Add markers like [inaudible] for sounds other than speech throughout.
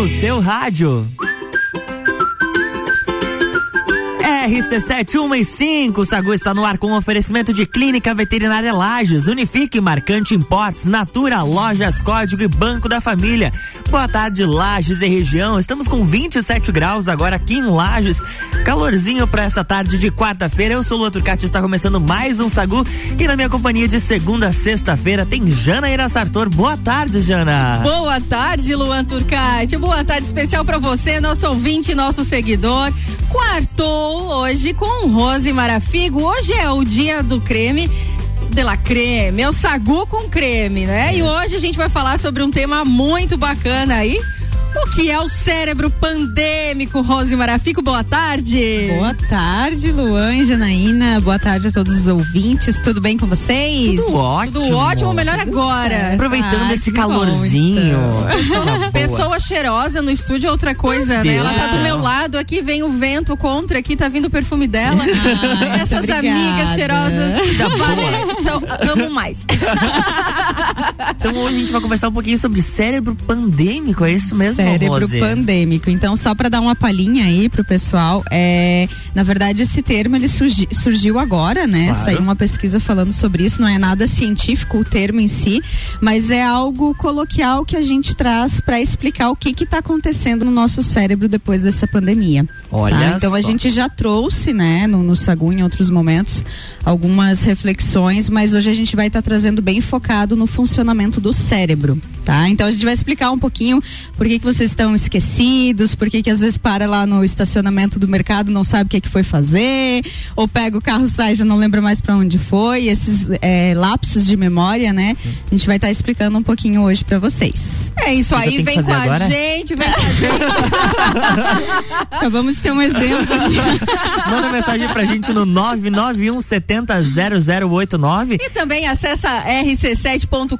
no seu rádio. RC7165, Sagu está no ar com oferecimento de Clínica Veterinária Lages, Unifique, Marcante Importes, Natura, Lojas Código e Banco da Família. Boa tarde, Lages e região. Estamos com 27 graus agora aqui em Lages. Calorzinho para essa tarde de quarta-feira. Eu sou o Lua Turcati, está começando mais um Sagu e na minha companhia de segunda a sexta-feira tem Jana Sartor. Boa tarde, Jana. Boa tarde, Luan Turcati. Boa tarde especial para você, nosso ouvinte, nosso seguidor. Quartou hoje com Rose Marafigo. Hoje é o dia do creme de la creme, é o sagu com creme, né? E hoje a gente vai falar sobre um tema muito bacana aí. O que é o cérebro pandêmico, Rose Marafico? Boa tarde. Boa tarde, Luan e Janaína. Boa tarde a todos os ouvintes. Tudo bem com vocês? Tudo ótimo. Tudo ótimo, melhor Tudo agora. Certo. Aproveitando Ai, esse calorzinho. Pessoa, pessoa cheirosa no estúdio é outra coisa, né? Ela tá do meu lado, aqui vem o vento contra, aqui tá vindo o perfume dela. Ah, [laughs] Essas amigas cheirosas. Vale, são, amo mais. então hoje a gente vai conversar um pouquinho sobre cérebro pandêmico, é isso mesmo? Cérebro Rose. pandêmico. Então, só para dar uma palhinha aí pro pessoal, é, na verdade esse termo ele surgi, surgiu agora, né? Claro. Saiu uma pesquisa falando sobre isso, não é nada científico o termo em si, mas é algo coloquial que a gente traz para explicar o que que tá acontecendo no nosso cérebro depois dessa pandemia. Olha tá? Então só. a gente já trouxe, né, no, no Sagu em outros momentos, algumas reflexões, mas hoje a gente vai estar tá trazendo bem focado no funcionamento do cérebro, tá? Então a gente vai explicar um pouquinho por que, que vocês estão esquecidos, por que, que às vezes para lá no estacionamento do mercado não sabe o que, que foi fazer, ou pega o carro, sai já não lembra mais para onde foi, esses é, lapsos de memória, né? A gente vai estar tá explicando um pouquinho hoje para vocês. É isso aí, vem com agora? a gente, vem com a gente. [laughs] Acabamos de ter um exemplo. [laughs] Manda mensagem pra gente no 991 70 0089. E também acessa rc7.com.br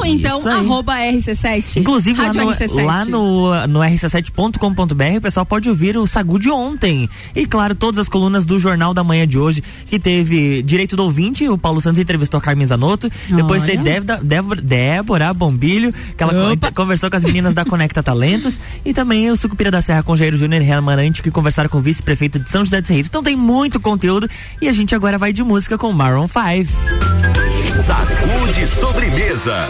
ou então arroba rc7. Inclusive lá no, RC7. lá no, no rc7.com.br o pessoal pode ouvir o Sagu de ontem. E claro, todas as colunas do Jornal da Manhã de hoje, que teve Direito do Ouvinte, o Paulo Santos entrevistou a Carmen Zanotto. Depois teve Débora, Débora Bombilho, que ela Opa. conversou com as meninas da [laughs] Conecta Talentos. E também o Sucupira da Serra com Jair Júnior e Remanante, que conversaram com o vice-prefeito de São José de Serrito. Então tem muito conteúdo e a gente agora vai de música com Maroon 5. Sacude sobremesa.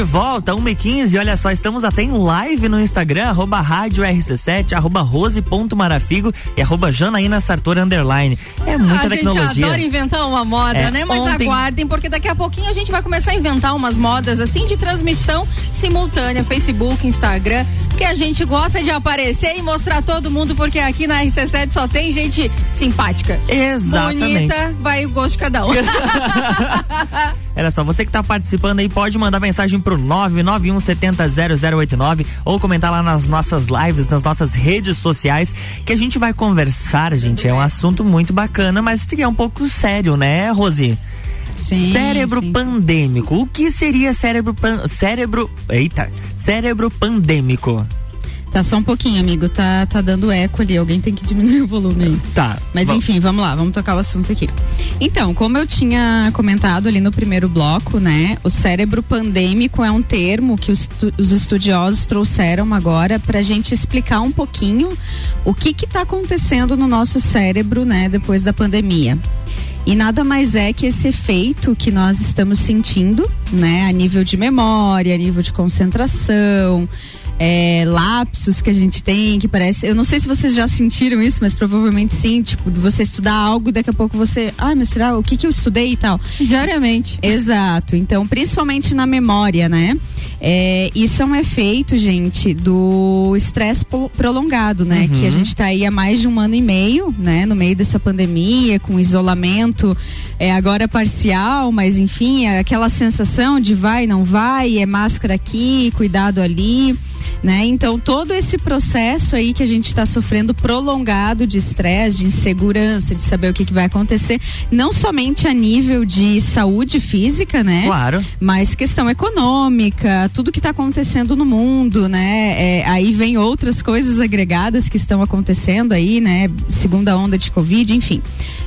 de volta, 1h15. Olha só, estamos até em live no Instagram, arroba rádio RC7, arroba rose.marafigo e arroba Janaína Sartor Underline. É ah, muita a tecnologia. A gente adora inventar uma moda, é, né? Mas ontem... aguardem, porque daqui a pouquinho a gente vai começar a inventar umas modas assim de transmissão simultânea, Facebook, Instagram, porque a gente gosta de aparecer e mostrar todo mundo, porque aqui na RC7 só tem gente simpática. Exatamente. Bonita, vai o gosto de cada um. [laughs] Olha só, você que está participando aí pode mandar mensagem pro 991 70 0089 ou comentar lá nas nossas lives, nas nossas redes sociais, que a gente vai conversar, gente. É um assunto muito bacana, mas que é um pouco sério, né, Rosi? Sim, cérebro sim. pandêmico. O que seria cérebro pan... cérebro, eita, cérebro pandêmico? Tá só um pouquinho, amigo. Tá, tá dando eco ali. Alguém tem que diminuir o volume aí. Tá. Mas enfim, vamos lá, vamos tocar o assunto aqui. Então, como eu tinha comentado ali no primeiro bloco, né? O cérebro pandêmico é um termo que os, os estudiosos trouxeram agora pra gente explicar um pouquinho o que que tá acontecendo no nosso cérebro, né? Depois da pandemia. E nada mais é que esse efeito que nós estamos sentindo, né? A nível de memória, a nível de concentração, é, lapsos que a gente tem, que parece. Eu não sei se vocês já sentiram isso, mas provavelmente sim. Tipo, de você estudar algo e daqui a pouco você. Ai, mas será o que, que eu estudei e tal? Diariamente. Exato. Então, principalmente na memória, né? É, isso é um efeito, gente, do estresse prolongado, né? Que a gente tá aí há mais de um ano e meio, né? No meio dessa pandemia, com isolamento, é, agora parcial, mas enfim, é aquela sensação de vai, não vai, é máscara aqui, cuidado ali. Né? Então todo esse processo aí que a gente está sofrendo prolongado de estresse, de insegurança, de saber o que, que vai acontecer, não somente a nível de saúde física, né? Claro. Mas questão econômica, tudo que está acontecendo no mundo, né? É, aí vem outras coisas agregadas que estão acontecendo aí, né? Segunda onda de Covid, enfim.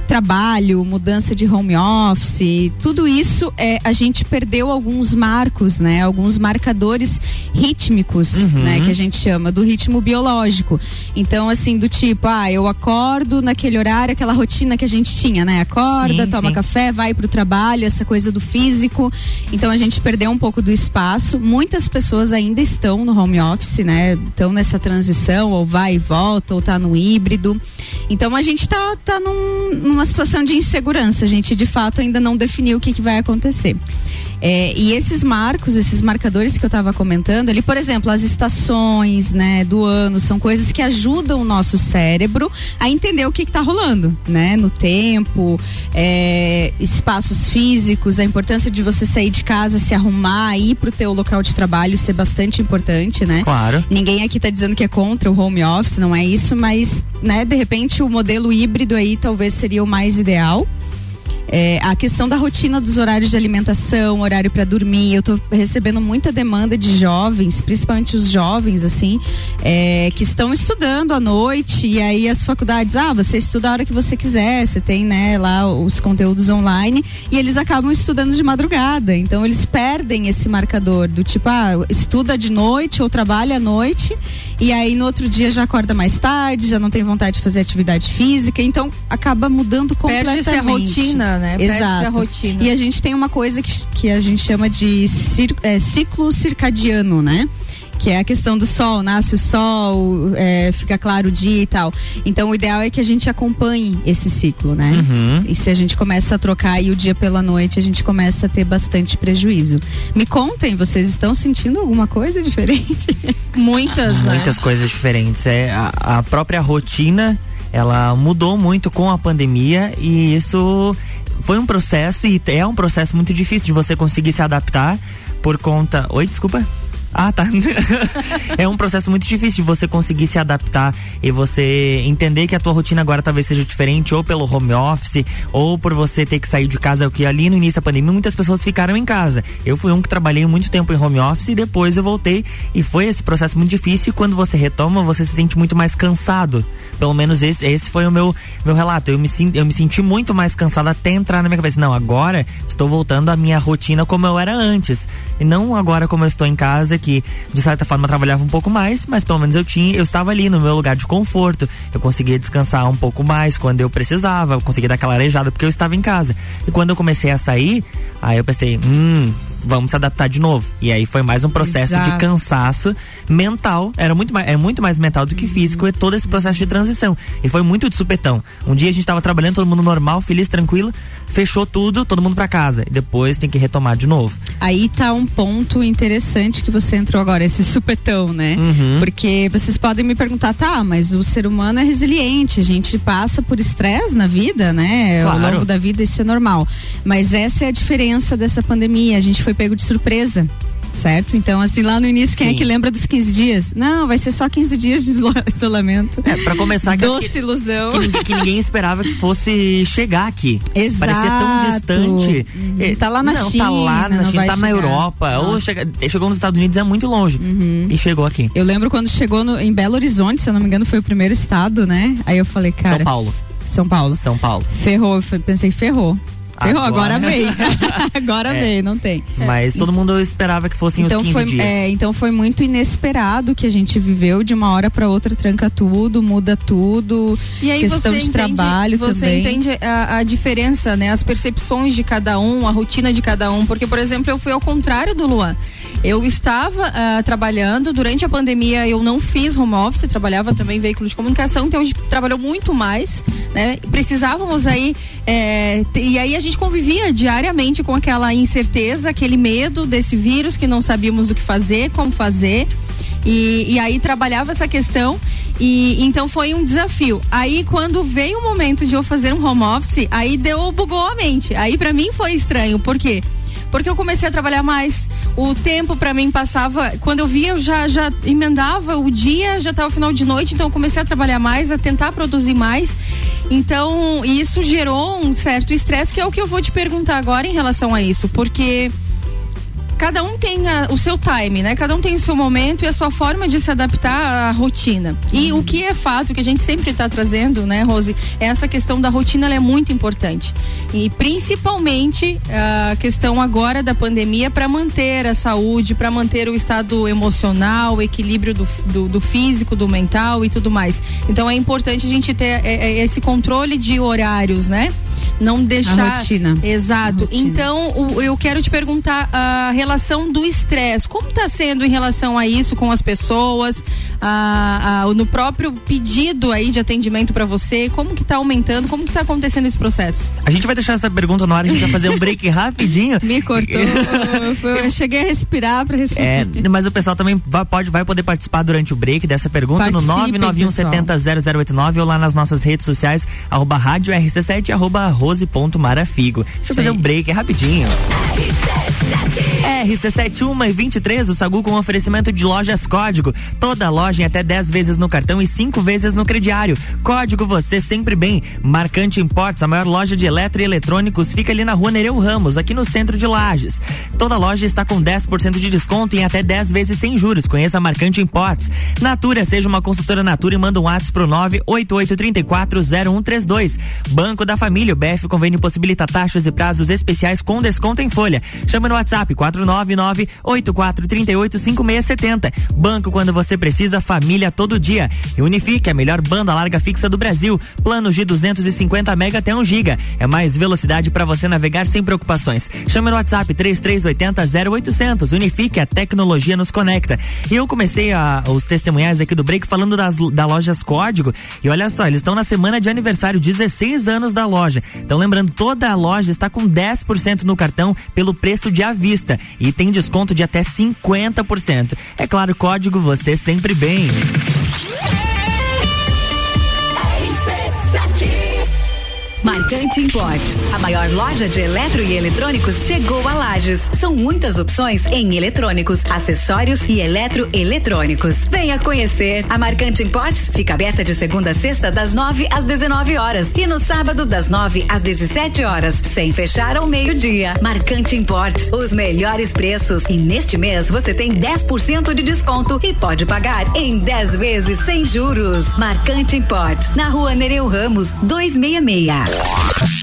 Trabalho, mudança de home office, tudo isso é a gente perdeu alguns marcos, né? Alguns marcadores rítmicos, né? Que a gente chama do ritmo biológico. Então, assim, do tipo, ah, eu acordo naquele horário, aquela rotina que a gente tinha, né? Acorda, Sim, toma sim. café, vai pro trabalho, essa coisa do físico. Então a gente perdeu um pouco do espaço. Muitas pessoas ainda estão no home office, né? Estão nessa transição, ou vai e volta, ou tá no híbrido. Então a gente tá, tá num- numa situação de insegurança. A gente de fato ainda não definiu o que, que vai acontecer. É, e esses marcos, esses marcadores que eu estava comentando, ali, por exemplo, as estações, né, do ano, são coisas que ajudam o nosso cérebro a entender o que está rolando, né, no tempo, é, espaços físicos, a importância de você sair de casa, se arrumar, ir pro teu local de trabalho, ser bastante importante, né? Claro. Ninguém aqui tá dizendo que é contra o home office, não é isso, mas, né, de repente o modelo híbrido aí talvez seria o mais ideal. É, a questão da rotina dos horários de alimentação, horário para dormir. Eu tô recebendo muita demanda de jovens, principalmente os jovens, assim, é, que estão estudando à noite e aí as faculdades, ah, você estuda a hora que você quiser, você tem, né, lá os conteúdos online e eles acabam estudando de madrugada. Então eles perdem esse marcador do tipo, ah, estuda de noite ou trabalha à noite e aí no outro dia já acorda mais tarde, já não tem vontade de fazer atividade física, então acaba mudando completamente. Perde-se a rotina, né? Exato. a rotina. E a gente tem uma coisa que, que a gente chama de cir- é, ciclo circadiano, né? Que é a questão do sol, nasce o sol, é, fica claro o dia e tal. Então o ideal é que a gente acompanhe esse ciclo, né? Uhum. E se a gente começa a trocar aí o dia pela noite, a gente começa a ter bastante prejuízo. Me contem, vocês estão sentindo alguma coisa diferente? [laughs] Muitas, né? Muitas coisas diferentes. É, a, a própria rotina, ela mudou muito com a pandemia e isso foi um processo e é um processo muito difícil de você conseguir se adaptar por conta. Oi, desculpa. Ah, tá. [laughs] é um processo muito difícil de você conseguir se adaptar e você entender que a tua rotina agora talvez seja diferente, ou pelo home office, ou por você ter que sair de casa, que ali no início da pandemia muitas pessoas ficaram em casa. Eu fui um que trabalhei muito tempo em home office e depois eu voltei e foi esse processo muito difícil e quando você retoma, você se sente muito mais cansado. Pelo menos esse, esse foi o meu, meu relato. Eu me, eu me senti muito mais cansado até entrar na minha cabeça. Não, agora estou voltando à minha rotina como eu era antes. E não agora como eu estou em casa, que de certa forma trabalhava um pouco mais, mas pelo menos eu tinha, eu estava ali no meu lugar de conforto. Eu conseguia descansar um pouco mais quando eu precisava, eu conseguia dar aquela arejada porque eu estava em casa. E quando eu comecei a sair, aí eu pensei, hum, vamos se adaptar de novo. E aí foi mais um processo de Exato. cansaço mental. Era muito mais, é muito mais mental do que físico, e todo esse processo de transição. E foi muito de supetão. Um dia a gente tava trabalhando, todo mundo normal, feliz, tranquilo, fechou tudo, todo mundo pra casa. E depois tem que retomar de novo. Aí tá um ponto interessante que você entrou agora, esse supetão, né? Uhum. Porque vocês podem me perguntar, tá, mas o ser humano é resiliente, a gente passa por estresse na vida, né? Ao Claro. longo da vida isso é normal. Mas essa é a diferença dessa pandemia, a gente foi pego de surpresa. Certo? Então, assim, lá no início, quem é Sim. que lembra dos 15 dias? Não, vai ser só 15 dias de isola- [laughs] isolamento. É, pra começar, que, Doce que, ilusão. que, ninguém- que ninguém esperava que fosse chegar aqui. Exato. Parecia tão distante. Uhum. Eh, Tá lá na não, China, Tá lá na China, tá na chegar. Europa. Ou Nossa. Uhum. chega- chegou nos Estados Unidos, é muito longe. E chegou aqui. Eu lembro quando chegou no- em Belo Horizonte, se eu não me engano, foi o primeiro estado, né? Aí eu falei, cara. São Paulo. São Paulo. São Paulo. Ferrou, pensei, ferrou. Ferrou, agora, Agora- veio. [laughs] agora É. veio, não tem. Mas todo mundo esperava que fossem Então os 15 foi, dias. é, então foi muito inesperado que a gente viveu de uma hora para outra tranca tudo, muda tudo. E aí questão você de entende, trabalho você também. entende a, a diferença, né? As percepções de cada um, a rotina de cada um. Porque, por exemplo, eu fui ao contrário do Luan. Eu estava ah, trabalhando, durante a pandemia eu não fiz home office, trabalhava também em veículo de comunicação, então a gente trabalhou muito mais, né? Precisávamos aí, é, e aí a gente convivia diariamente com aquela incerteza, aquele medo desse vírus que não sabíamos o que fazer, como fazer. E, e aí trabalhava essa questão e então foi um desafio. Aí quando veio o momento de eu fazer um home office, aí deu bugou a mente. Aí pra mim foi estranho, por quê? Porque eu comecei a trabalhar mais. O tempo pra mim passava, quando eu via eu já já emendava o dia, já tava final de noite, então eu comecei a trabalhar mais, a tentar produzir mais. Então, isso gerou um certo estresse, que é o que eu vou te perguntar agora em relação a isso, porque cada um tem a- o seu time, né? Cada um tem o seu momento e a sua forma de se adaptar à rotina. E o que é fato, que a gente sempre está trazendo, né, Rose, é essa questão da rotina, ela é muito importante. E principalmente a questão agora da pandemia para manter a saúde, para manter o estado emocional, o equilíbrio do, do, do físico, do mental e tudo mais. Então é importante a gente ter é, é, esse controle de horários, né? Não deixar. rotina. Exato. A rotina. Então, o- eu quero te perguntar a relação do estresse. Como está sendo em relação a isso com as pessoas? A- a- no próprio pedido aí de atendimento para você, como que tá aumentando? Como que tá acontecendo esse processo? A gente vai deixar essa pergunta no ar, a gente vai fazer um break [laughs] rapidinho. Me cortou. eu cheguei a respirar para respirar. É, mas o pessoal também vai, pode, vai poder participar durante o break dessa pergunta no Participem, 991700089 ou lá nas nossas redes sociais, arroba rádio RC7, arroba rose.marafigo. Deixa eu fazer um break rapidinho. RC7 1 e 23, o Sagu com oferecimento de lojas Código. Toda loja em até 10 vezes no cartão e 5 vezes no crediário. Código você sempre bem. Marcante Imports, a maior loja de eletro e eletrônicos, fica ali na rua Nereu Ramos, aqui no centro de Lages. Toda loja está com 10% de desconto em até 10 vezes sem juros. Conheça a Marcante Imports. Natura, seja uma consultora Natura e manda um WhatsApp pro 988340132. Banco da Família, o BF Convênio possibilita taxas e prazos especiais com desconto em folha. Chama no WhatsApp 499-8438-5670. Banco quando você precisa, família todo dia. E Unifique, a melhor banda larga fixa do Brasil. Planos de 250 mega até 1 giga. É mais velocidade para você navegar sem preocupações. Chama no WhatsApp 3380 0800. Unifique, a tecnologia nos conecta. E eu comecei a- os testemunhais aqui do break falando das, da lojas Código. E olha só, eles estão na semana de aniversário, 16 anos da loja. Então lembrando, toda a loja está com 10% no cartão pelo preço de à vista e tem desconto de até 50%. É claro, código você sempre bem. Marcante Importes, a maior loja de eletro e eletrônicos chegou a Lages. São muitas opções em eletrônicos, acessórios e eletroeletrônicos. Venha conhecer. A Marcante Importes fica aberta de segunda a sexta das 9 às 19 horas e no sábado das 9 às 17 horas, sem fechar ao meio-dia. Marcante Importes, os melhores preços e neste mês você tem 10% de desconto e pode pagar em 10 vezes sem juros. Marcante Importes, na Rua Nereu Ramos, 266. Yeah.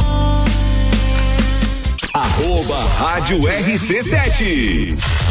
Arroba Rádio RC7.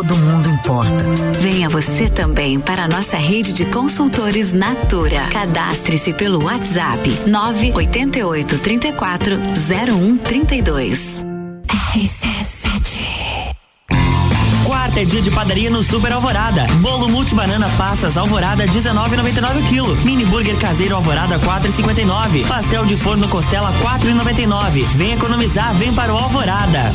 Todo mundo importa. Venha você também para a nossa rede de consultores Natura. Cadastre-se pelo WhatsApp 988 34 0132. Quarta é dia de padaria no Super Alvorada. Bolo multibanana passas Alvorada 19,99 kg. Mini burger caseiro Alvorada 4,59. Pastel de forno costela 4,99. Vem economizar, vem para o Alvorada.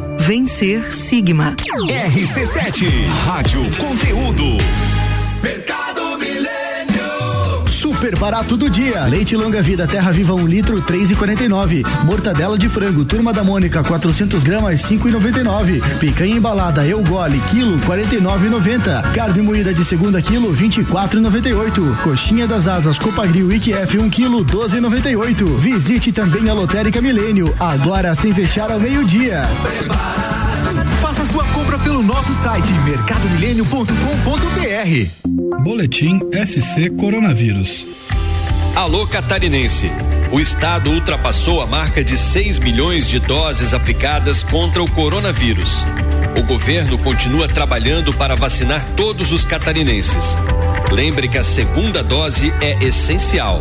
Vencer Sigma. RC7, Rádio Conteúdo. Super barato do dia. Leite longa vida Terra Viva 1 um litro 3,49. Mortadela de frango Turma da Mônica 400 gramas 5,99. Picanha embalada Eu Gole quilo 49,90. Carne moída de segunda quilo 24,98. Coxinha das Asas Copagril IQF 1 um quilo 12,98. Visite também a Lotérica Milênio agora sem fechar ao meio-dia. Faça sua compra pelo nosso site mercadomilênio.com.br. Boletim SC Coronavírus. Alô catarinense. O estado ultrapassou a marca de 6 milhões de doses aplicadas contra o coronavírus. O governo continua trabalhando para vacinar todos os catarinenses. Lembre que a segunda dose é essencial.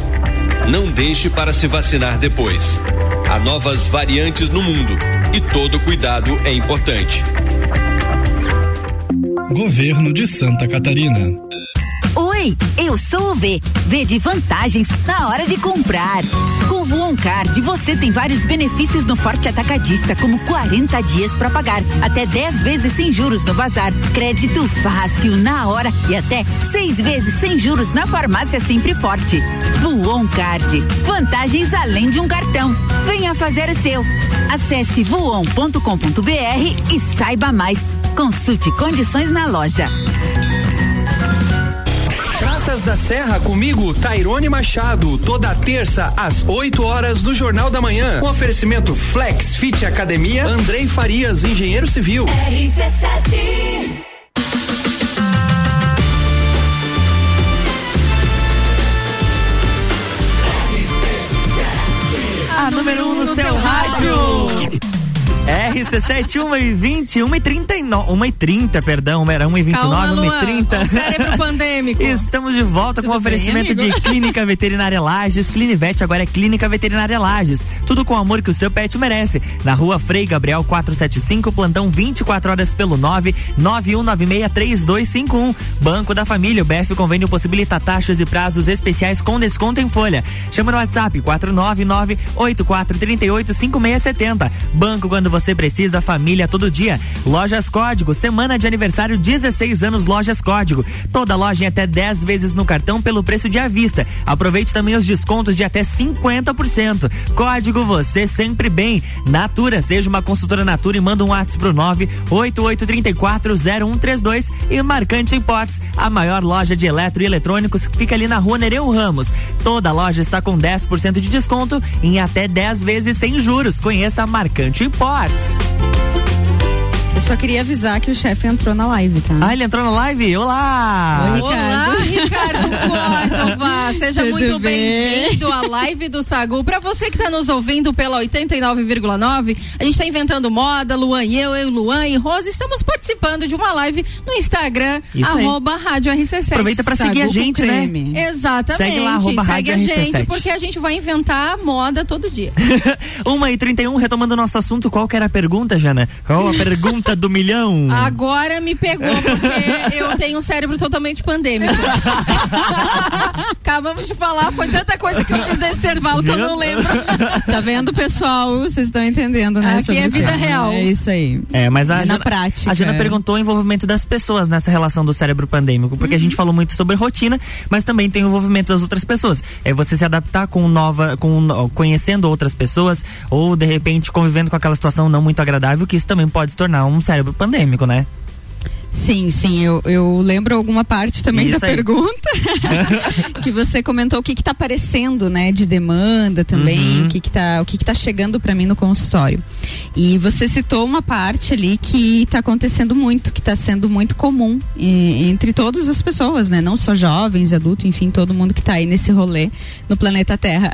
Não deixe para se vacinar depois. Há novas variantes no mundo e todo cuidado é importante. Governo de Santa Catarina. Oi, eu sou o V. V de vantagens na hora de comprar. Com o Voon Card, você tem vários benefícios no Forte Atacadista, como 40 dias para pagar, até 10 vezes sem juros no bazar, crédito fácil na hora e até seis vezes sem juros na farmácia Sempre Forte. Voon Card, vantagens além de um cartão. Venha fazer o seu. Acesse voon.com.br e saiba mais. Consulte condições na loja. Praças da Serra comigo, Tairone Machado, toda terça às 8 horas do Jornal da Manhã. Um oferecimento Flex Fit Academia, Andrei Farias, engenheiro civil. RC7 A número 1 um no seu rádio. RC7, 1 e 20, 1 e 39, 1 e 30, perdão, era 1 e 29, Calma, 1 e Luan, 30. o cérebro [laughs] pandêmico. Estamos de volta com Tudo oferecimento bem, de? Clínica [laughs] Veterinária Lages. Clinivete agora é Clínica Veterinária Lages. Tudo com o amor que o seu pet merece. Na rua Frei Gabriel 475, plantão 24 horas pelo 9 91963251. Banco da Família, o BF Convênio possibilita taxas e prazos especiais com desconto em folha. Chama no WhatsApp 499 8438 5670. Banco quando você precisa, família todo dia. Lojas Código, semana de aniversário 16 anos Lojas Código. Toda loja em até 10 vezes no cartão pelo preço de à vista. Aproveite também os descontos de até 50%. Código você sempre bem. Natura, seja uma consultora Natura e manda um WhatsApp pro 988340132 e Marcante Imports, a maior loja de eletro e eletrônicos fica ali na rua Nereu Ramos. Toda loja está com 10% de desconto em até 10 vezes sem juros. Conheça a Marcante Imports. Eu só queria avisar que o chefe entrou na live, tá? Ah, ele entrou na live? Olá! Oi, Olá, Ricardo Córdova. [laughs] Seja Tudo muito bem? bem-vindo à live do Sagu. Pra você que tá nos ouvindo pela 89,9, a gente tá inventando moda, Luan e eu, eu, Luan e Rosa, estamos participando de uma live no Instagram, Isso aí. arroba Rádio RC7. Aproveita pra seguir a gente, né? Exatamente. Segue lá, arroba Segue Rádio a gente, RC7. porque a gente vai inventar moda todo dia. [laughs] 1 e 31, retomando o nosso assunto, qual que era a pergunta, Jana? Qual a pergunta do milhão? Agora me pegou, porque eu tenho um cérebro totalmente pandêmico. [laughs] Acabamos de falar, foi tanta coisa que eu fiz nesse intervalo que eu não lembro. Tá vendo, pessoal? Vocês estão entendendo, né? Aqui é vida tema. real. É isso aí. É, mas a É na Jana, prática. a Jana perguntou o envolvimento das pessoas nessa relação do cérebro pandêmico, porque a Uhum. gente falou muito sobre rotina, mas também tem o envolvimento das outras pessoas. É você se adaptar com nova, com conhecendo outras pessoas ou de repente convivendo com aquela situação não muito agradável, que isso também pode se tornar um cérebro pandêmico, né? Sim, sim, eu, eu lembro alguma parte também Isso da aí. pergunta [laughs] que você comentou o que que tá aparecendo, né, de demanda também, Uhum. o que que tá, o que que tá chegando para mim no consultório. E você citou uma parte ali que tá acontecendo muito, que tá sendo muito comum e- entre todas as pessoas, né, não só jovens, adultos, enfim, todo mundo que tá aí nesse rolê no planeta Terra.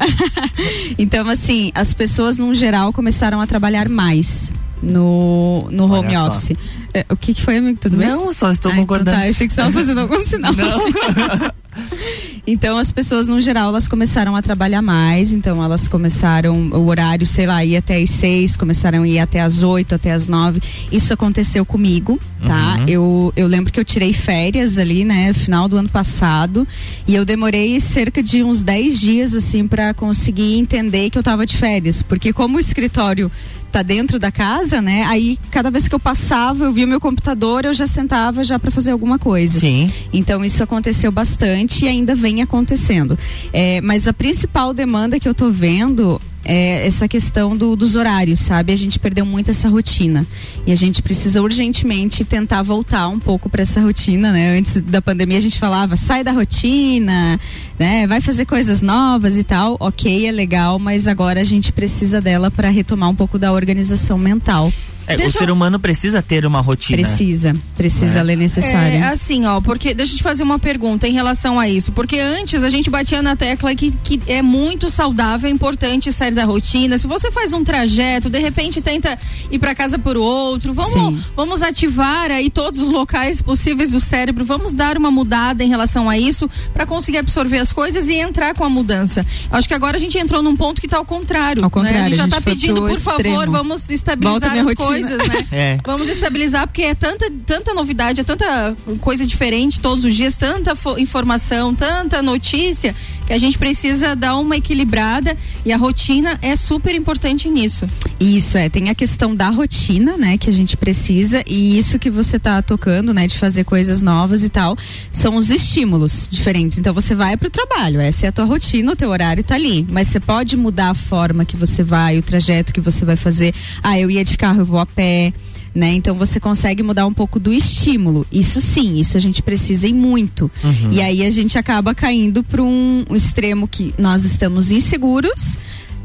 [laughs] então, assim, as pessoas num geral começaram a trabalhar mais no, no Olha home só. office. É, o que, que foi, amigo? Tudo bem? Não, só estou Ah, então concordando. tá, eu achei que você estava fazendo algum [laughs] sinal. [laughs] então as pessoas no geral elas começaram a trabalhar mais, então elas começaram o horário, sei lá, ir até as seis, começaram a ir até as oito, até as nove. Isso aconteceu comigo, tá? Uhum. Eu, eu lembro que eu tirei férias ali, né, final do ano passado, e eu demorei cerca de uns 10 dias assim para conseguir entender que eu tava de férias, porque como o escritório tá dentro da casa, né? Aí cada vez que eu passava, eu via o meu computador, eu já sentava já para fazer alguma coisa. Sim. Então isso aconteceu bastante e ainda vem acontecendo. É, mas a principal demanda que eu tô vendo é essa questão do- dos horários, sabe? A gente perdeu muito essa rotina e a gente precisa urgentemente tentar voltar um pouco para essa rotina, né? Antes da pandemia a gente falava sai da rotina, né? Vai fazer coisas novas e tal. Ok, é legal, mas agora a gente precisa dela para retomar um pouco da organização mental. É, o ser humano precisa ter uma rotina. Precisa, precisa É. ler necessária. É assim, ó, porque deixa eu te fazer uma pergunta em relação a isso. Porque antes a gente batia na tecla que, que é muito saudável, é importante sair da rotina. Se você faz um trajeto, de repente tenta ir para casa por outro, vamos, Sim. vamos ativar aí todos os locais possíveis do cérebro, vamos dar uma mudada em relação a isso para conseguir absorver as coisas e entrar com a mudança. Eu acho que agora a gente entrou num ponto que tá ao contrário. Ao contrário, né? A gente a já gente tá pedindo, por favor, extremo. vamos Volta estabilizar as rotina. coisas, né? [laughs] É. Vamos estabilizar porque é tanta, tanta novidade, é tanta coisa diferente todos os dias, tanta fo- informação, tanta notícia que a gente precisa dar uma equilibrada e a rotina é super importante nisso. Isso é, tem a questão da rotina, né, que a gente precisa e isso que você tá tocando, né, de fazer coisas novas e tal, são os estímulos diferentes. Então você vai pro trabalho, essa é a tua rotina, o teu horário tá ali, mas você pode mudar a forma que você vai, o trajeto que você vai fazer. Ah, eu ia de carro, eu vou a pé. Né? Então você consegue mudar um pouco do estímulo. Isso sim, isso a gente precisa e muito. Uhum. E aí a gente acaba caindo para um, um extremo que nós estamos inseguros,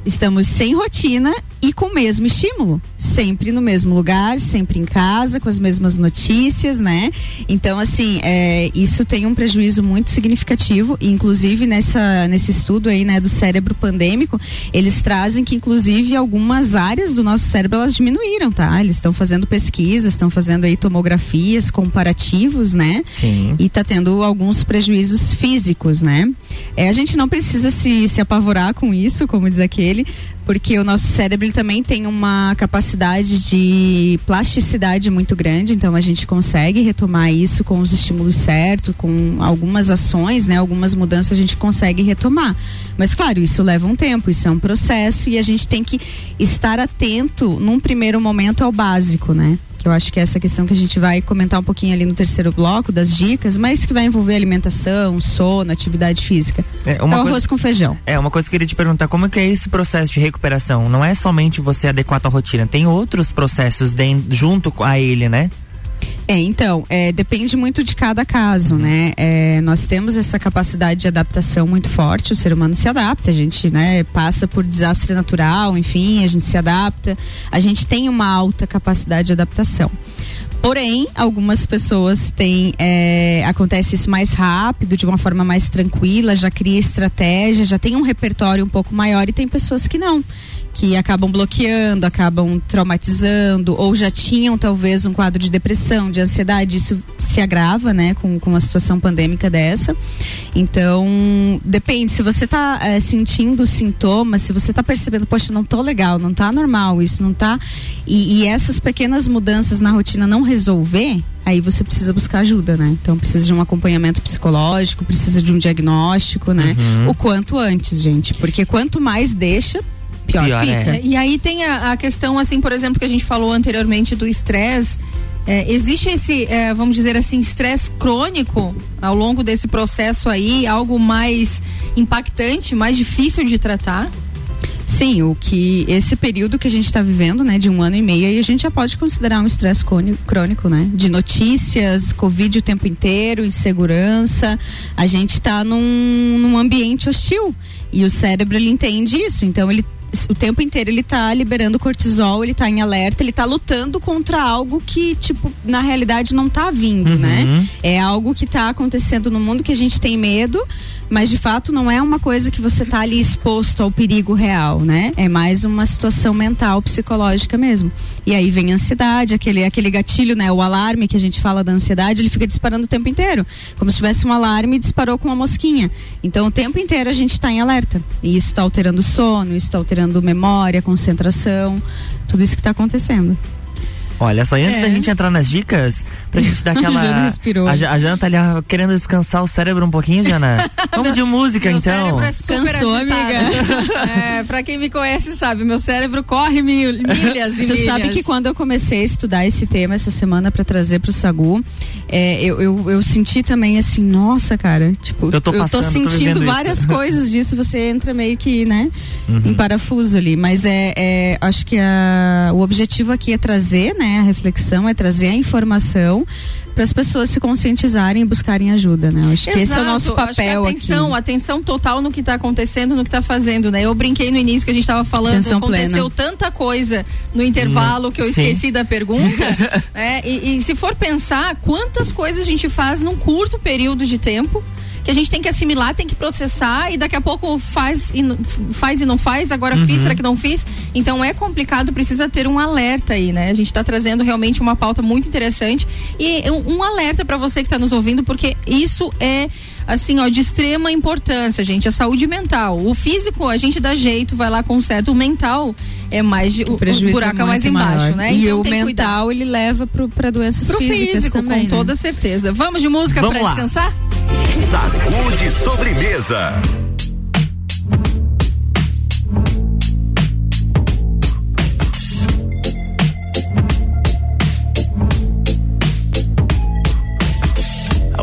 estamos sem rotina e com o mesmo estímulo, sempre no mesmo lugar, sempre em casa, com as mesmas notícias, né? Então, assim, é, isso tem um prejuízo muito significativo, e inclusive nessa, nesse estudo aí, né, do cérebro pandêmico, eles trazem que, inclusive, algumas áreas do nosso cérebro elas diminuíram, tá? Eles estão fazendo pesquisas, estão fazendo aí tomografias, comparativos, né? Sim. E tá tendo alguns prejuízos físicos, né? É, a gente não precisa se, se apavorar com isso, como diz aquele, porque o nosso cérebro também tem uma capacidade de plasticidade muito grande, então a gente consegue retomar isso com os estímulos certos, com algumas ações, né, algumas mudanças a gente consegue retomar. Mas claro, isso leva um tempo, isso é um processo e a gente tem que estar atento num primeiro momento ao básico, né? Que eu acho que é essa questão que a gente vai comentar um pouquinho ali no terceiro bloco das dicas, mas que vai envolver alimentação, sono, atividade física. É, uma é o coisa- arroz com feijão. É, uma coisa que eu queria te perguntar, como é que é esse processo de recuperação? Não é somente você adequar a tua rotina, tem outros processos den- junto a ele, né? É, então, é, depende muito de cada caso, né? É, nós temos essa capacidade de adaptação muito forte, o ser humano se adapta, a gente, né, passa por desastre natural, enfim, a gente se adapta, a gente tem uma alta capacidade de adaptação. Porém, algumas pessoas têm. é, acontece isso mais rápido, de uma forma mais tranquila, já cria estratégia, já tem um repertório um pouco maior e tem pessoas que não. Que acabam bloqueando, acabam traumatizando, ou já tinham talvez um quadro de depressão, de ansiedade, isso se agrava, né, com, com uma situação pandêmica dessa. Então, depende, se você tá é, sentindo sintomas, se você tá percebendo, poxa, não tô legal, não tá normal, isso não tá. E, e essas pequenas mudanças na rotina não resolver, aí você precisa buscar ajuda, né? Então precisa de um acompanhamento psicológico, precisa de um diagnóstico, né? Uhum. O quanto antes, gente. Porque quanto mais deixa, pior, Pior, fica. É, E aí tem a, a questão, assim, por exemplo, que a gente falou anteriormente do estresse. É, existe esse, é, vamos dizer assim, estresse crônico ao longo desse processo aí, algo mais impactante, mais difícil de tratar? Sim, o que esse período que a gente está vivendo, né, de um ano e meio, aí a gente já pode considerar um estresse crôni- crônico, né? De notícias, Covid o tempo inteiro, insegurança. A gente está num, num ambiente hostil e o cérebro ele entende isso, então ele o tempo inteiro ele tá liberando cortisol, ele tá em alerta, ele tá lutando contra algo que, tipo, na realidade não tá vindo, Uhum. né? É algo que tá acontecendo no mundo que a gente tem medo, mas de fato não é uma coisa que você tá ali exposto ao perigo real, né? É mais uma situação mental, psicológica mesmo. E aí vem a ansiedade, aquele, aquele gatilho, né? O alarme que a gente fala da ansiedade, ele fica disparando o tempo inteiro. Como se tivesse um alarme e disparou com uma mosquinha. Então o tempo inteiro a gente está em alerta. E isso está alterando o sono, isso está alterando memória, concentração, tudo isso que está acontecendo. Olha só, antes É. da gente entrar nas dicas, pra gente dar [laughs] aquela. Jana respirou. A, a Jana tá ali querendo descansar o cérebro um pouquinho, Jana. [laughs] Vamos de música Meu então. cérebro é super Cansou, agitado. [laughs] é, pra quem me conhece sabe, meu cérebro corre mil, milhas e Tu milhas. sabe que quando eu comecei a estudar esse tema essa semana para trazer pro Sagu, é, eu, eu, eu senti também assim, nossa, cara, tipo, Eu tô passando, tô sentindo vivendo várias isso. coisas disso, você entra meio que, né, Uhum. em parafuso ali. Mas é, é, acho que a, o objetivo aqui é trazer, né, a reflexão, é trazer a informação para as pessoas se conscientizarem e buscarem ajuda, né? Acho que esse é o nosso Exato, acho que papel atenção, aqui. atenção total no que está acontecendo, no que está fazendo, né? Eu brinquei no início que a gente estava falando, Atenção aconteceu plena. tanta coisa no intervalo que eu Sim. esqueci da pergunta, [laughs] né? E, e se for pensar, quantas coisas a gente faz num curto período de tempo que a gente tem que assimilar, tem que processar e daqui a pouco faz e, não- faz e não faz, agora Uhum. fiz, será que não fiz? Então é complicado, precisa ter um alerta aí, né? A gente está trazendo realmente uma pauta muito interessante e um, um alerta para você que está nos ouvindo, porque isso é assim, ó, de extrema importância, gente, a saúde mental. O físico a gente dá jeito, vai lá conserta, o mental é mais o, o prejuízo buraco é mais embaixo, maior. né? E Então o mental ele leva para doenças Pro físicas físico, também, com né? toda certeza. Vamos de música Vamos para lá. descansar? Sacude sobremesa.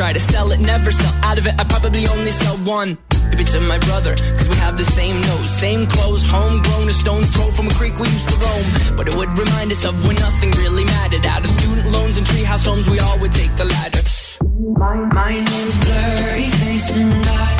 Try to sell it, never sell out of it. I probably only sell one. Maybe to my brother, cause we have the same nose, same clothes, homegrown, a stone's throw from a creek we used to roam. But it would remind us of when nothing really mattered. Out of student loans and treehouse homes, we all would take the ladder. My, my name's Blurry Face and I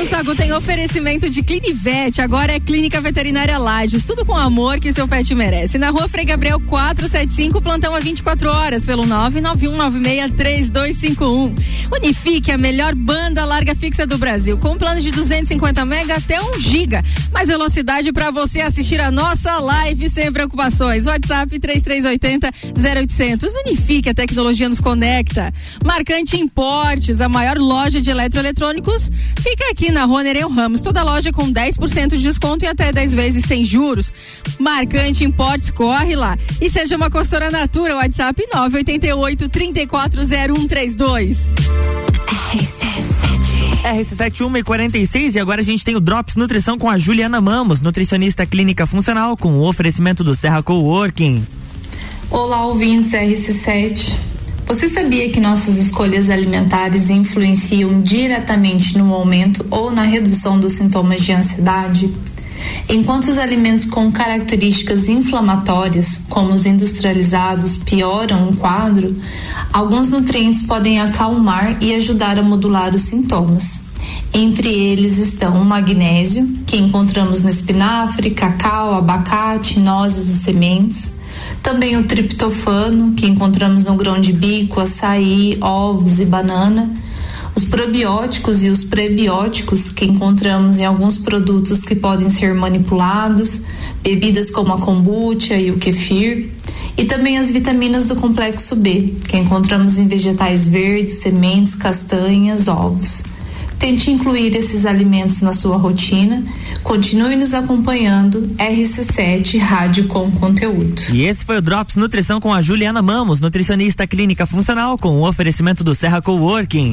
O Sagu tem oferecimento de Clinivete, agora é Clínica Veterinária Lages, tudo com amor que seu pet merece. Na rua Frei Gabriel 475, plantão a 24 horas, pelo 991963251. Unifique, a melhor banda larga fixa do Brasil, com plano de 250 mega até 1 giga. Mais velocidade para você assistir a nossa live sem preocupações. WhatsApp 3380 0800. Unifique, a tecnologia nos conecta. Marcante Importes, a maior loja de eletroeletrônicos, fica aqui na Rua Nereu Ramos. Toda loja com 10% de desconto e até 10 vezes sem juros. Marcante Importes, corre lá. E seja uma consultora Natura, WhatsApp 988 340132. RC71 e 46 e agora a gente tem o Drops Nutrição com a Juliana Mamos, nutricionista clínica funcional, com o oferecimento do Serra Coworking. Olá, ouvintes RC7. Você sabia que nossas escolhas alimentares influenciam diretamente no aumento ou na redução dos sintomas de ansiedade? Enquanto os alimentos com características inflamatórias, como os industrializados, pioram o quadro, alguns nutrientes podem acalmar e ajudar a modular os sintomas. Entre eles estão o magnésio, que encontramos no espinafre, cacau, abacate, nozes e sementes. Também o triptofano, que encontramos no grão de bico, açaí, ovos e banana. Os probióticos e os prebióticos, que encontramos em alguns produtos que podem ser manipulados, bebidas como a kombucha e o kefir. E também as vitaminas do complexo B, que encontramos em vegetais verdes, sementes, castanhas, ovos. Tente incluir esses alimentos na sua rotina. Continue nos acompanhando. RC7 Rádio com Conteúdo. E esse foi o Drops Nutrição com a Juliana Mamos, nutricionista clínica funcional, com o oferecimento do Serra Coworking.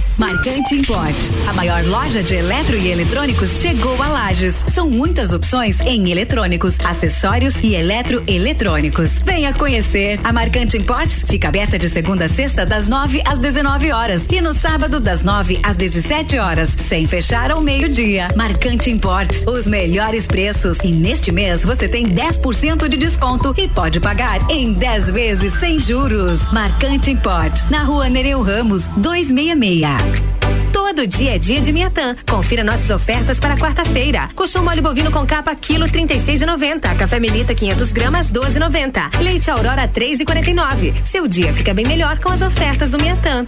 Marcante Importes, a maior loja de eletro e eletrônicos chegou a Lages. São muitas opções em eletrônicos, acessórios e eletroeletrônicos. Venha conhecer. A Marcante Importes fica aberta de segunda a sexta das 9 às 19 horas e no sábado das 9 às 17 horas, sem fechar ao meio-dia. Marcante Importes, os melhores preços e neste mês você tem 10% de desconto e pode pagar em 10 vezes sem juros. Marcante Importes, na Rua Nereu Ramos, 266. Todo dia é dia de Miatã. Confira nossas ofertas para quarta-feira. Colchão mole bovino com capa quilo 36,90. Café Melita 500 gramas 12,90. Leite Aurora 3,49. Seu dia fica bem melhor com as ofertas do Miatã.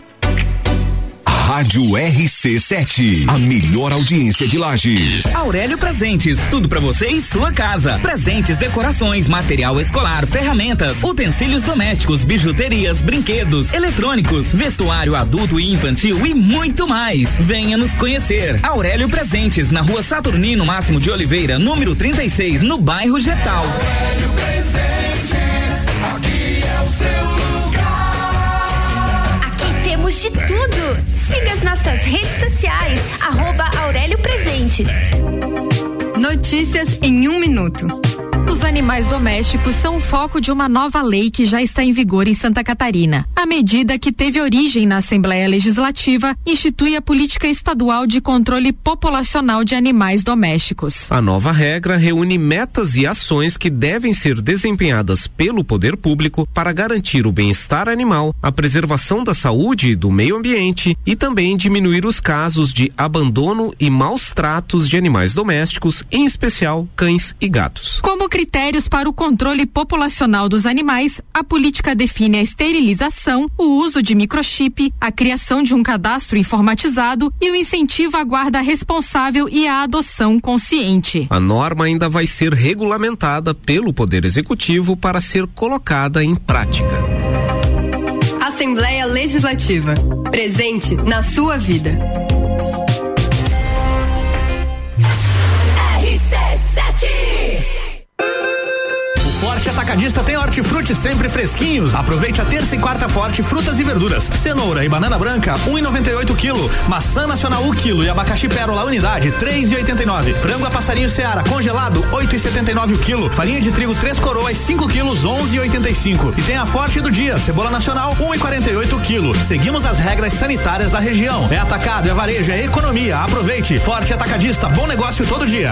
Rádio RC7, a melhor audiência de Lages. Aurélio Presentes, tudo pra você e sua casa. Presentes, decorações, material escolar, ferramentas, utensílios domésticos, bijuterias, brinquedos, eletrônicos, vestuário adulto e infantil e muito mais. Venha nos conhecer. Aurélio Presentes, na rua Saturnino Máximo de Oliveira, número 36, no bairro Getal. Aqui Redes sociais. Arroba Aurélio Presentes. Notícias em um minuto. Animais domésticos são o foco de uma nova lei que já está em vigor em Santa Catarina. A medida, que teve origem na Assembleia Legislativa, institui a política estadual de controle populacional de animais domésticos. A nova regra reúne metas e ações que devem ser desempenhadas pelo poder público para garantir o bem-estar animal, a preservação da saúde e do meio ambiente e também diminuir os casos de abandono e maus tratos de animais domésticos, em especial cães e gatos. Como critérios para o controle populacional dos animais, a política define a esterilização, o uso de microchip, a criação de um cadastro informatizado e o incentivo à guarda responsável e à adoção consciente. A norma ainda vai ser regulamentada pelo Poder Executivo para ser colocada em prática. Assembleia Legislativa. Presente na sua vida. Atacadista tem hortifruti sempre fresquinhos. Aproveite a terça e quarta forte frutas e verduras. Cenoura e banana branca, 1,98 quilo. Maçã nacional 1 quilo e abacaxi pérola unidade, 3,89. Frango a passarinho Seara congelado, 8,79 o quilo. Farinha de trigo 3 coroas, 5 quilos, 11,85. E tem a forte do dia, cebola nacional, 1,48 quilo. Seguimos as regras sanitárias da região. É atacado, é varejo, é economia. Aproveite. Forte Atacadista, bom negócio todo dia.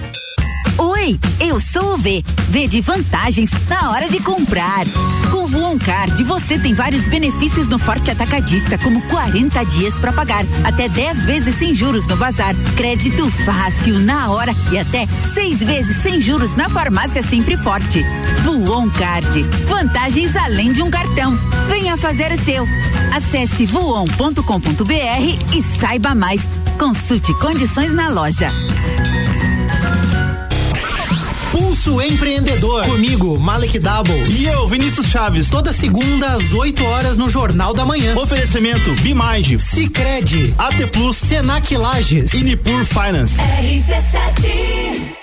Oi, eu sou o V. V de vantagens na hora de comprar. Com Voon Card, você tem vários benefícios no Forte Atacadista, como 40 dias para pagar, até 10 vezes sem juros no bazar, crédito fácil na hora e até seis vezes sem juros na farmácia Sempre Forte. Voon Card, vantagens além de um cartão. Venha fazer o seu. Acesse voon.com.br e saiba mais. Consulte condições na loja. Pulso Empreendedor. Comigo, Malek Double. E eu, Vinícius Chaves. Toda segunda às 8 horas no Jornal da Manhã. Oferecimento Bimind, Cicred, AT Plus, Senac Lages e Nipur Finance. RC7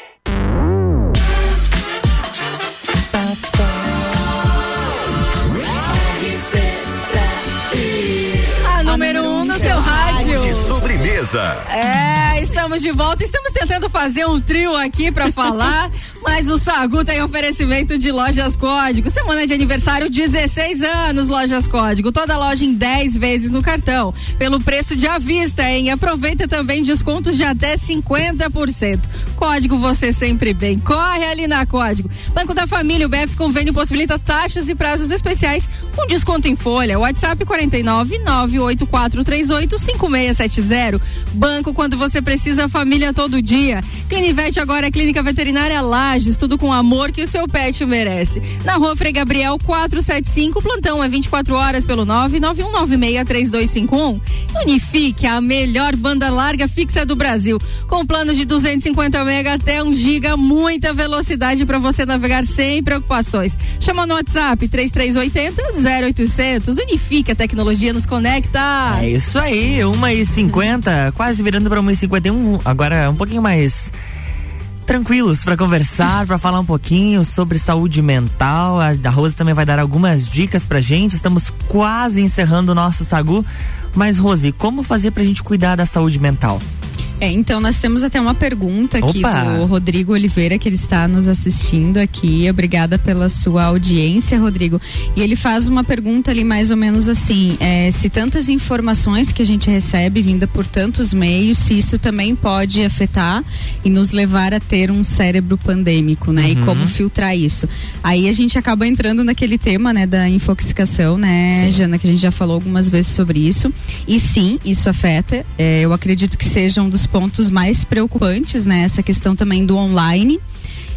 É, estamos de volta. Estamos tentando fazer um trio aqui pra [laughs] falar, mas o Sagu tem oferecimento de Lojas Código. Semana de aniversário, 16 anos, Lojas Código. Toda loja em 10 vezes no cartão. Pelo preço de à vista, hein? Aproveita também descontos de até 50%. Código você sempre bem. Corre ali na Código. Banco da Família, o BF Convênio possibilita taxas e prazos especiais com desconto em folha. WhatsApp 49 98438 5670. Banco quando você precisa, família todo dia. Clinivete agora é Clínica Veterinária Lages, tudo com amor que o seu pet merece. Na rua Frei Gabriel 475, plantão é 24 horas pelo 991963251. Unifique, a melhor banda larga fixa do Brasil, com planos de 250 mega até 1 giga, muita velocidade para você navegar sem preocupações. Chama no WhatsApp 3380 0800. Unifique, a tecnologia nos conecta. É isso aí, 1h50, quase virando pra 1h51, agora um pouquinho mais tranquilos para conversar, para falar um pouquinho sobre saúde mental. A, a Rose também vai dar algumas dicas pra gente. Estamos quase encerrando o nosso sagu. Mas, Rose, como fazer pra gente cuidar da saúde mental? É, então nós temos até uma pergunta aqui Opa! do Rodrigo Oliveira, que ele está nos assistindo aqui. Obrigada pela sua audiência, Rodrigo. E ele faz uma pergunta ali mais ou menos assim: é, se tantas informações que a gente recebe vinda por tantos meios, se isso também pode afetar e nos levar a ter um cérebro pandêmico, né? E Uhum. como filtrar isso. Aí a gente acaba entrando naquele tema, né, da infoxicação, né, Jana, que a gente já falou algumas vezes sobre isso. E sim, isso afeta. É, eu acredito que seja um dos pontos mais preocupantes, né, essa questão também do online.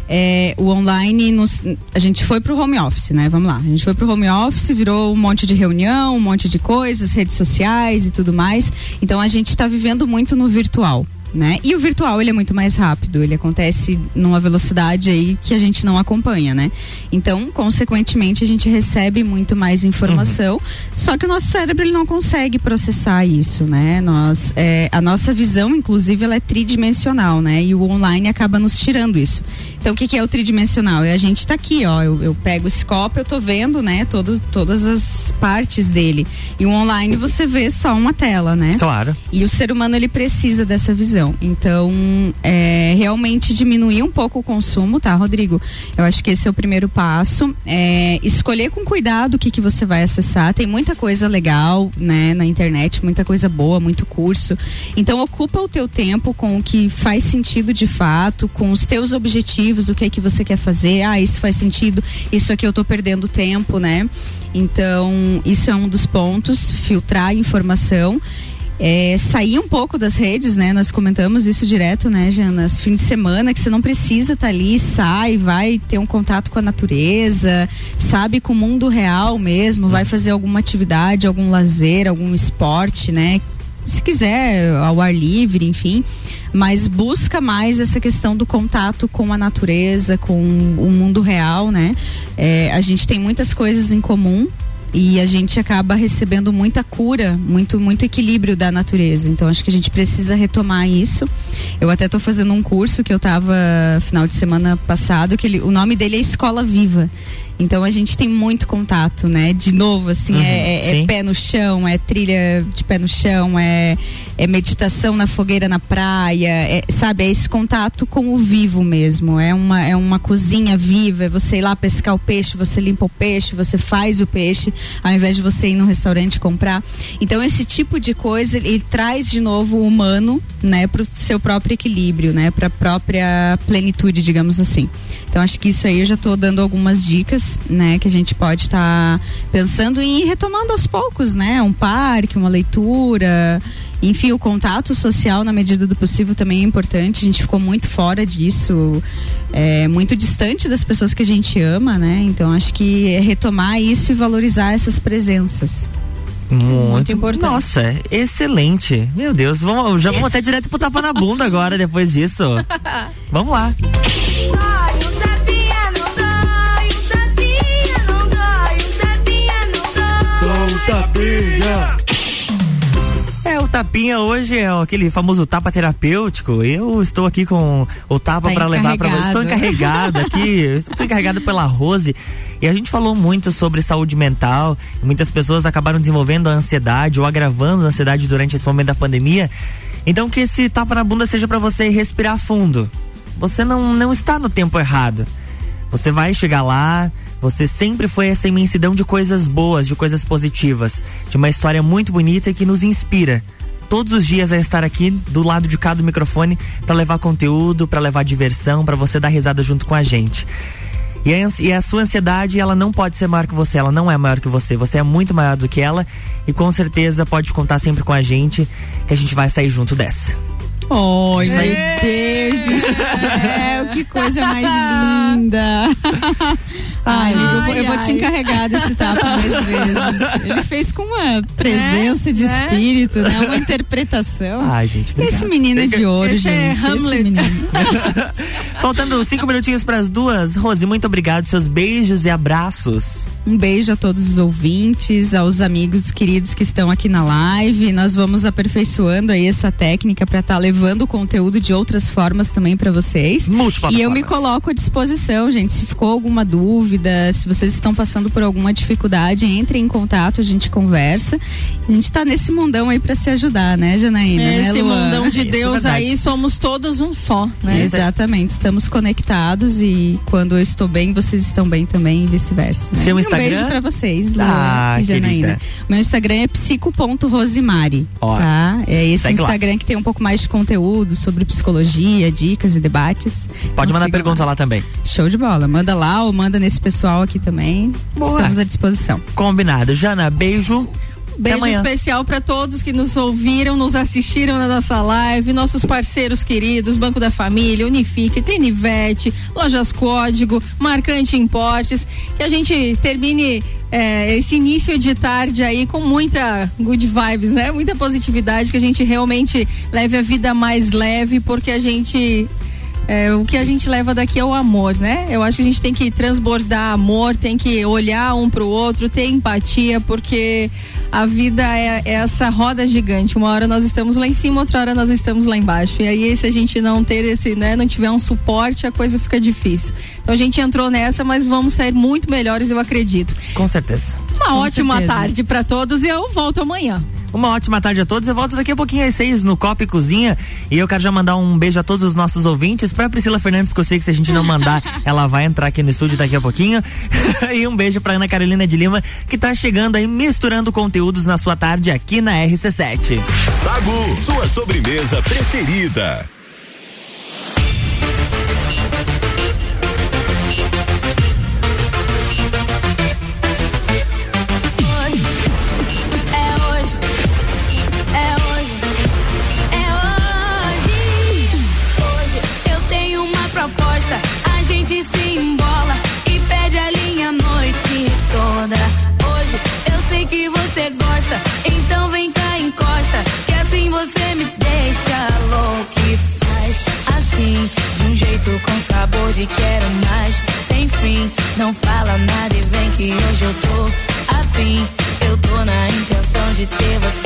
É, o online, nos, a gente foi pro home office, né? Vamos lá. A gente foi pro home office, virou um monte de reunião, um monte de coisas, redes sociais e tudo mais. Então a gente está vivendo muito no virtual. Né? E o virtual ele é muito mais rápido, ele acontece numa velocidade aí que a gente não acompanha, né? Então, consequentemente, a gente recebe muito mais informação, só que o nosso cérebro ele não consegue processar isso, né? Nós, é, a nossa visão, inclusive, ela é tridimensional, né? E o online acaba nos tirando isso. Então, o que, que é o tridimensional? É a gente tá aqui, ó. Eu, eu pego esse copo, eu tô vendo, né? Todo, todas as partes dele. E o online você vê só uma tela, né? Claro. E o ser humano ele precisa dessa visão. Então, é, realmente diminuir um pouco o consumo, tá, Rodrigo? Eu acho que esse é o primeiro passo. É, escolher com cuidado o que, que você vai acessar. Tem muita coisa legal, né, na internet, muita coisa boa, muito curso. Então, ocupa o teu tempo com o que faz sentido de fato, com os teus objetivos, o que é que você quer fazer. Ah, isso faz sentido, isso aqui eu tô perdendo tempo, né? Então, isso é um dos pontos, filtrar a informação. É, sair um pouco das redes, né? Nós comentamos isso direto, né, Jana? Nas fim de semana que você não precisa estar ali, sai, vai ter um contato com a natureza, sabe, com o mundo real mesmo, vai fazer alguma atividade, algum lazer, algum esporte, né? Se quiser, ao ar livre, enfim, mas busca mais essa questão do contato com a natureza, com o mundo real, né? É, a gente tem muitas coisas em comum, e a gente acaba recebendo muita cura, muito muito equilíbrio da natureza. Então acho que a gente precisa retomar isso. Eu até estou fazendo um curso que eu estava final de semana passado, que ele, o nome dele é Escola Viva. Então a gente tem muito contato, né? De novo, assim, Uhum, é, é- é pé no chão, é trilha de pé no chão, é, é meditação na fogueira na praia, é, sabe? É esse contato com o vivo mesmo. É uma, é uma cozinha viva, é você ir lá pescar o peixe, você limpa o peixe, você faz o peixe, ao invés de você ir no restaurante comprar. Então esse tipo de coisa, ele, traz de novo o humano, né, pro seu próprio equilíbrio, né, pra própria plenitude, digamos assim. Então acho que isso aí eu já tô dando algumas dicas né, que a gente pode estar pensando em ir retomando aos poucos, né? Um parque, uma leitura, enfim, o contato social na medida do possível também é importante. A gente ficou muito fora disso, é, muito distante das pessoas que a gente ama, né? Então acho que é retomar isso e valorizar essas presenças. Muito, importante. Nossa, excelente. Meu Deus, vamos, já vamos até direto pro tapa na bunda agora, depois disso. [laughs] Vamos lá. Tapinha. É, o tapinha hoje é aquele famoso tapa terapêutico. Eu estou aqui com o tapa Tá para levar para você. Estou encarregado aqui, estou encarregado pela Rose. E a gente falou muito sobre saúde mental. Muitas pessoas acabaram desenvolvendo a ansiedade ou agravando a ansiedade durante esse momento da pandemia. Então que esse tapa na bunda seja para você respirar fundo. Você não, não está no tempo errado. Você vai chegar lá, você sempre foi essa imensidão de coisas boas, de coisas positivas, de uma história muito bonita que nos inspira. Todos os dias a estar aqui do lado de cada microfone para levar conteúdo, para levar diversão, para você dar risada junto com a gente. E a, e a sua ansiedade, ela não pode ser maior que você, ela não é maior que você. Você é muito maior do que ela e com certeza pode contar sempre com a gente, que a gente vai sair junto dessa. Oi, meu Deus do céu, que coisa mais linda. [laughs] Ai, amigo, eu vou, eu vou te encarregar desse tapa mais vezes. Ele fez com uma presença de né? espírito, né? Uma interpretação. Ai, gente, obrigado. Esse menino é de ouro, Esse é gente. esse Hamlet. menino. [laughs] Faltando cinco minutinhos para as duas. Rose, muito obrigado. Seus beijos e abraços. Um beijo a todos os ouvintes, aos amigos queridos que estão aqui na live. Nós vamos aperfeiçoando aí essa técnica para estar levando o conteúdo de outras formas também para vocês. E eu me coloco à disposição, gente. Se ficou alguma dúvida, se vocês estão passando por alguma dificuldade, entrem em contato, a gente conversa. A gente tá nesse mundão aí para se ajudar, né, Janaína? né, Esse Luan? mundão de é Deus aí, somos todos um só, né? Exatamente, estamos conectados e quando eu estou bem, vocês estão bem também e vice-versa. né? Seu E Instagram? Um beijo pra vocês, Luan Ah, e Janaína. querida. Meu Instagram é psico.rosimari, tá? É esse segue lá. Instagram que tem um pouco mais de conteúdo sobre psicologia, dicas e debates. Pode Então mandar pergunta lá também. Show de bola. Manda lá ou manda nesse pessoal aqui também. Boa. Estamos à disposição. Combinado. Jana, beijo. Beijo especial para todos que nos ouviram, nos assistiram na nossa live, nossos parceiros queridos, Banco da Família, Unifique, Tenivete, Lojas Código, Marcante Importes, que a gente termine é, esse início de tarde aí com muita good vibes, né? Muita positividade, que a gente realmente leve a vida mais leve, porque a gente é, o que a gente leva daqui é o amor, né? Eu acho que a gente tem que transbordar amor, tem que olhar um pro outro, ter empatia, porque a vida é, é essa roda gigante. Uma hora nós estamos lá em cima, outra hora nós estamos lá embaixo. E aí, se a gente não ter esse, né, não tiver um suporte, a coisa fica difícil. Então a gente entrou nessa, mas vamos sair muito melhores, eu acredito. Com certeza. Uma Com ótima certeza. tarde para todos e eu volto amanhã. Uma ótima tarde a todos. Eu volto daqui a pouquinho às seis no Copa e Cozinha. E eu quero já mandar um beijo a todos os nossos ouvintes. Pra Priscila Fernandes, porque eu sei que se a gente não mandar, [laughs] ela vai entrar aqui no estúdio daqui a pouquinho. [laughs] e um beijo pra Ana Carolina de Lima, que tá chegando aí misturando conteúdos na sua tarde aqui na RC7. Sagu, sua sobremesa preferida. Jeito com sabor de quero mais. Sem fim, não fala nada e vem que hoje eu tô afim. Eu tô na intenção de ter você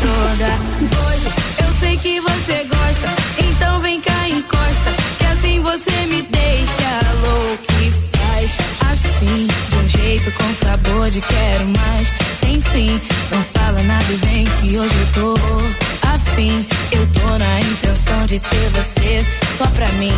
toda. Hoje eu sei que você gosta, então vem cá encosta, que assim você me deixa louco e faz assim, de um jeito com sabor de quero mais, sem fim. Não fala nada e vem que hoje eu tô afim. Eu tô na intenção de ter você só pra mim.